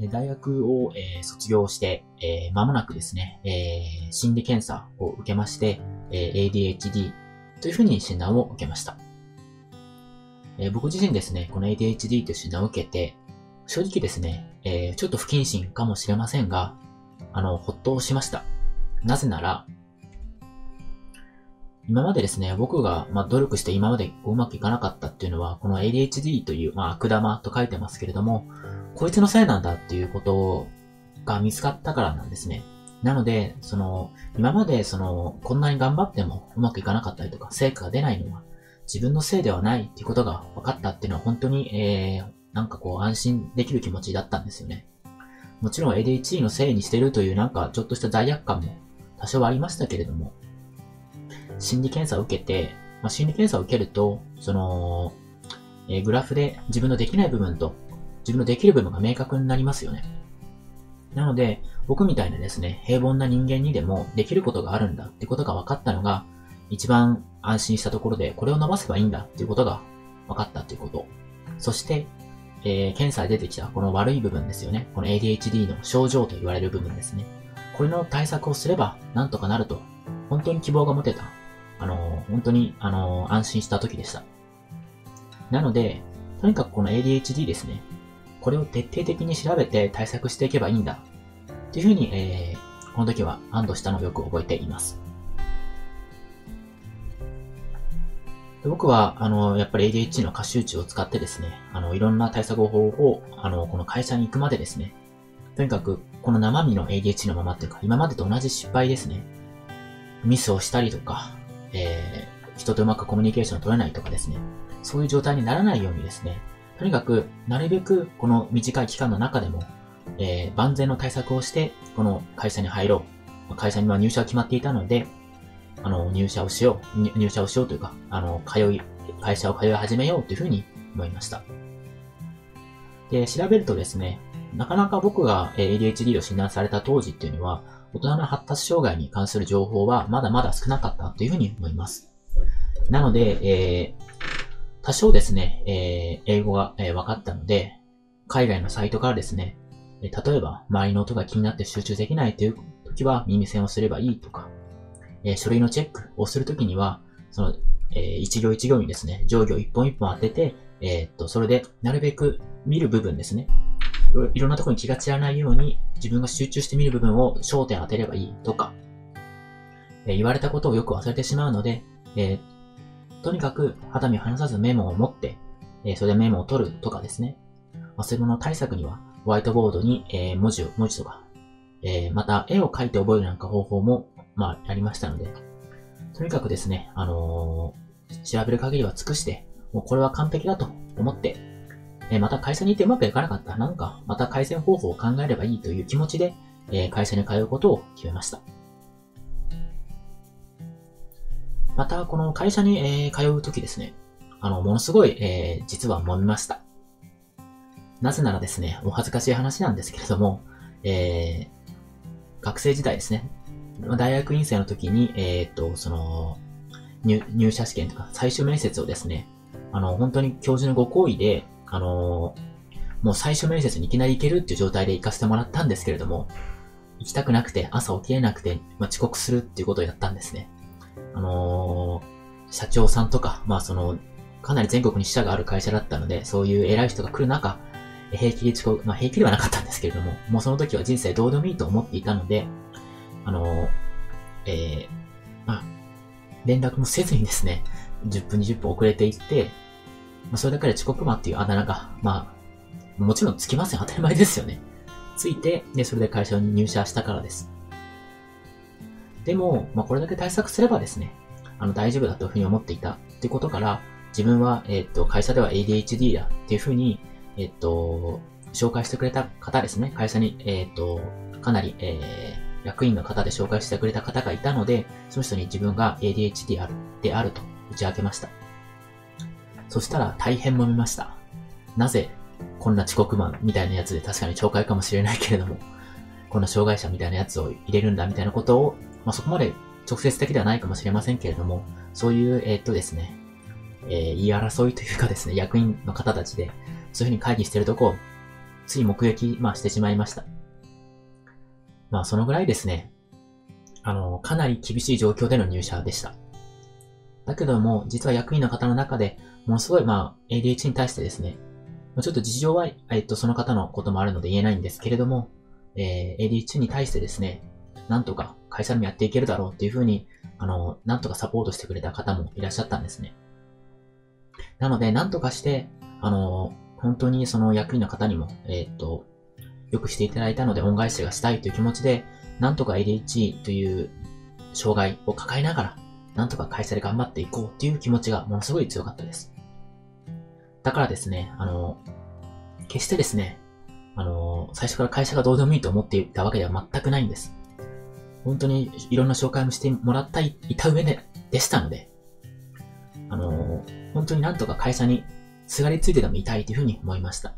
大学を、えー、卒業して、えー、間もなくですね、えー、心理検査を受けまして、え、ADHD というふうに診断を受けました。え、僕自身ですね、この ADHD という診断を受けて、正直ですね、え、ちょっと不謹慎かもしれませんが、あの、ほっとしました。なぜなら、今までですね、僕が、ま、努力して今までうまくいかなかったっていうのは、この ADHD という、まあ、悪玉と書いてますけれども、こいつのせいなんだっていうことが見つかったからなんですね。なので、その、今までその、こんなに頑張ってもうまくいかなかったりとか、成果が出ないのは、自分のせいではないっていうことが分かったっていうのは本当に、えー、なんかこう安心できる気持ちだったんですよね。もちろん ADHD のせいにしてるというなんかちょっとした罪悪感も多少ありましたけれども、心理検査を受けて、まあ、心理検査を受けると、その、えー、グラフで自分のできない部分と自分のできる部分が明確になりますよね。なので、僕みたいなですね、平凡な人間にでもできることがあるんだってことが分かったのが、一番安心したところで、これを伸ばせばいいんだっていうことが分かったっていうこと。そして、えー、検査で出てきたこの悪い部分ですよね。この ADHD の症状と言われる部分ですね。これの対策をすれば、なんとかなると、本当に希望が持てた。あのー、本当に、あのー、安心した時でした。なので、とにかくこの ADHD ですね。これを徹底的に調べて対策していけばいいんだ。っていうふうに、えー、この時は安堵したのをよく覚えています。で僕は、あの、やっぱり ADHD の過集中を使ってですね、あの、いろんな対策方法を、あの、この会社に行くまでですね、とにかく、この生身の ADHD のままっていうか、今までと同じ失敗ですね。ミスをしたりとか、えー、人とうまくコミュニケーションを取れないとかですね、そういう状態にならないようにですね、とにかく、なるべくこの短い期間の中でも、えー、万全の対策をして、この会社に入ろう。会社には入社が決まっていたので、あの、入社をしよう。入社をしようというか、あの、通い、会社を通い始めようというふうに思いました。で、調べるとですね、なかなか僕が ADHD を診断された当時っていうのは、大人の発達障害に関する情報はまだまだ少なかったというふうに思います。なので、えー、多少ですね、えー、英語が、えー、分かったので、海外のサイトからですね、えー、例えば周りの音が気になって集中できないという時は耳栓をすればいいとか、えー、書類のチェックをするときには、その、えー、一行一行にですね、定規を一本一本当てて、えー、っと、それでなるべく見る部分ですね。いろんなところに気が散らないように自分が集中して見る部分を焦点当てればいいとか、えー、言われたことをよく忘れてしまうので、えー、とにかく肌身離さずメモを持って、え、それでメモを取るとかですね。忘れ物対策には、ホワイトボードに、え、文字を、文字とか、え、また絵を描いて覚えるなんか方法も、まあ、やりましたので、とにかくですね、あのー、調べる限りは尽くして、もうこれは完璧だと思って、え、また会社に行ってうまくいかなかった。なんか、また改善方法を考えればいいという気持ちで、え、会社に通うことを決めました。また、この会社に、えー、通うときですね、あの、ものすごい、えー、実は揉みました。なぜならですね、お恥ずかしい話なんですけれども、えー、学生時代ですね、大学院生の時に、えー、っと、その入、入社試験とか最終面接をですね、あの、本当に教授のご好意で、あのもう最終面接にいきなり行けるっていう状態で行かせてもらったんですけれども、行きたくなくて、朝起きれなくて、まあ、遅刻するっていうことをやったんですね。あのー、社長さんとか、まあその、かなり全国に支社がある会社だったので、そういう偉い人が来る中、平気で遅刻、まあ平気ではなかったんですけれども、もうその時は人生どうでもいいと思っていたので、あのー、えー、まあ、連絡もせずにですね、10分20分遅れていって、まあ、それだけで遅刻魔っていうあだ名が、まあ、もちろんつきません。当たり前ですよね。ついて、で、それで会社に入社したからです。でも、まあ、これだけ対策すればですね、あの、大丈夫だというふうに思っていたってことから、自分は、えっ、と、会社では ADHD だっていうふうに、えっ、と、紹介してくれた方ですね。会社に、えっ、と、かなり、えー、役員の方で紹介してくれた方がいたので、その人に自分が ADHD あるであると打ち明けました。そしたら大変揉めました。なぜ、こんな遅刻マンみたいなやつで確かに懲戒かもしれないけれども、こんな障害者みたいなやつを入れるんだみたいなことをまあ、そこまで直接的ではないかもしれませんけれども、そういう、えー、っとですね、えー、言い争いというかですね、役員の方たちで、そういうふうに会議してるとこを、つい目撃、まあしてしまいました。まあそのぐらいですね、あの、かなり厳しい状況での入社でした。だけども、実は役員の方の中で、ものすごい、まあ、ADH に対してですね、ちょっと事情は、えっと、その方のこともあるので言えないんですけれども、えー、ADH に対してですね、なんとか会社でもやっていけるだろうっていうふうに、あの、なんとかサポートしてくれた方もいらっしゃったんですね。なので、なんとかして、あの、本当にその役員の方にも、えー、っと、よくしていただいたので恩返しがしたいという気持ちで、なんとか ADHD という障害を抱えながら、なんとか会社で頑張っていこうっていう気持ちがものすごい強かったです。だからですね、あの、決してですね、あの、最初から会社がどうでもいいと思っていたわけでは全くないんです。本当にいろんな紹介もしてもらったい、いた上で、でしたので、あの、本当になんとか会社にすがりついてでもいたいというふうに思いました。